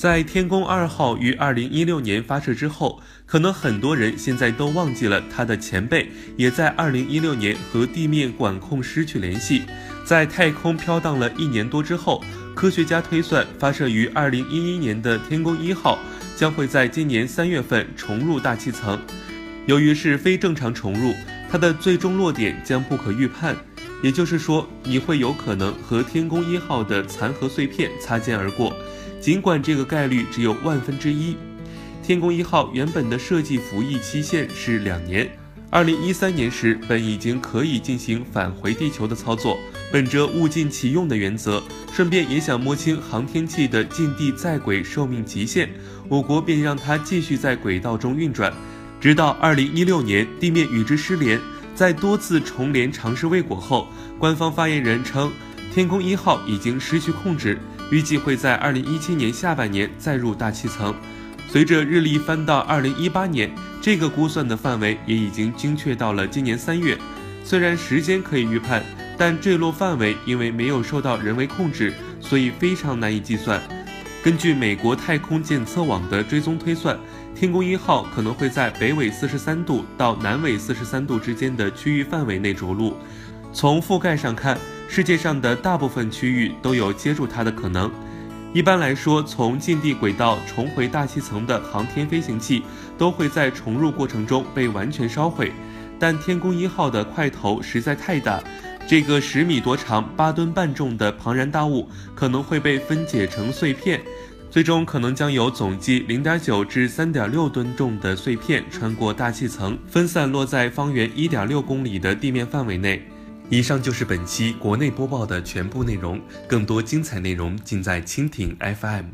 在天宫二号于二零一六年发射之后，可能很多人现在都忘记了它的前辈也在二零一六年和地面管控失去联系，在太空飘荡了一年多之后，科学家推算发射于二零一一年的天宫一号。将会在今年三月份重入大气层。由于是非正常重入，它的最终落点将不可预判。也就是说，你会有可能和天宫一号的残骸碎片擦肩而过，尽管这个概率只有万分之一。天宫一号原本的设计服役期限是两年。二零一三年时，本已经可以进行返回地球的操作。本着物尽其用的原则，顺便也想摸清航天器的近地在轨寿命极限，我国便让它继续在轨道中运转，直到二零一六年地面与之失联。在多次重联尝试未果后，官方发言人称，天宫一号已经失去控制，预计会在二零一七年下半年再入大气层。随着日历翻到二零一八年，这个估算的范围也已经精确到了今年三月。虽然时间可以预判，但坠落范围因为没有受到人为控制，所以非常难以计算。根据美国太空检测网的追踪推算，天宫一号可能会在北纬四十三度到南纬四十三度之间的区域范围内着陆。从覆盖上看，世界上的大部分区域都有接住它的可能。一般来说，从近地轨道重回大气层的航天飞行器都会在重入过程中被完全烧毁。但天宫一号的块头实在太大，这个十米多长、八吨半重的庞然大物可能会被分解成碎片，最终可能将有总计零点九至三点六吨重的碎片穿过大气层，分散落在方圆一点六公里的地面范围内。以上就是本期国内播报的全部内容，更多精彩内容尽在蜻蜓 FM。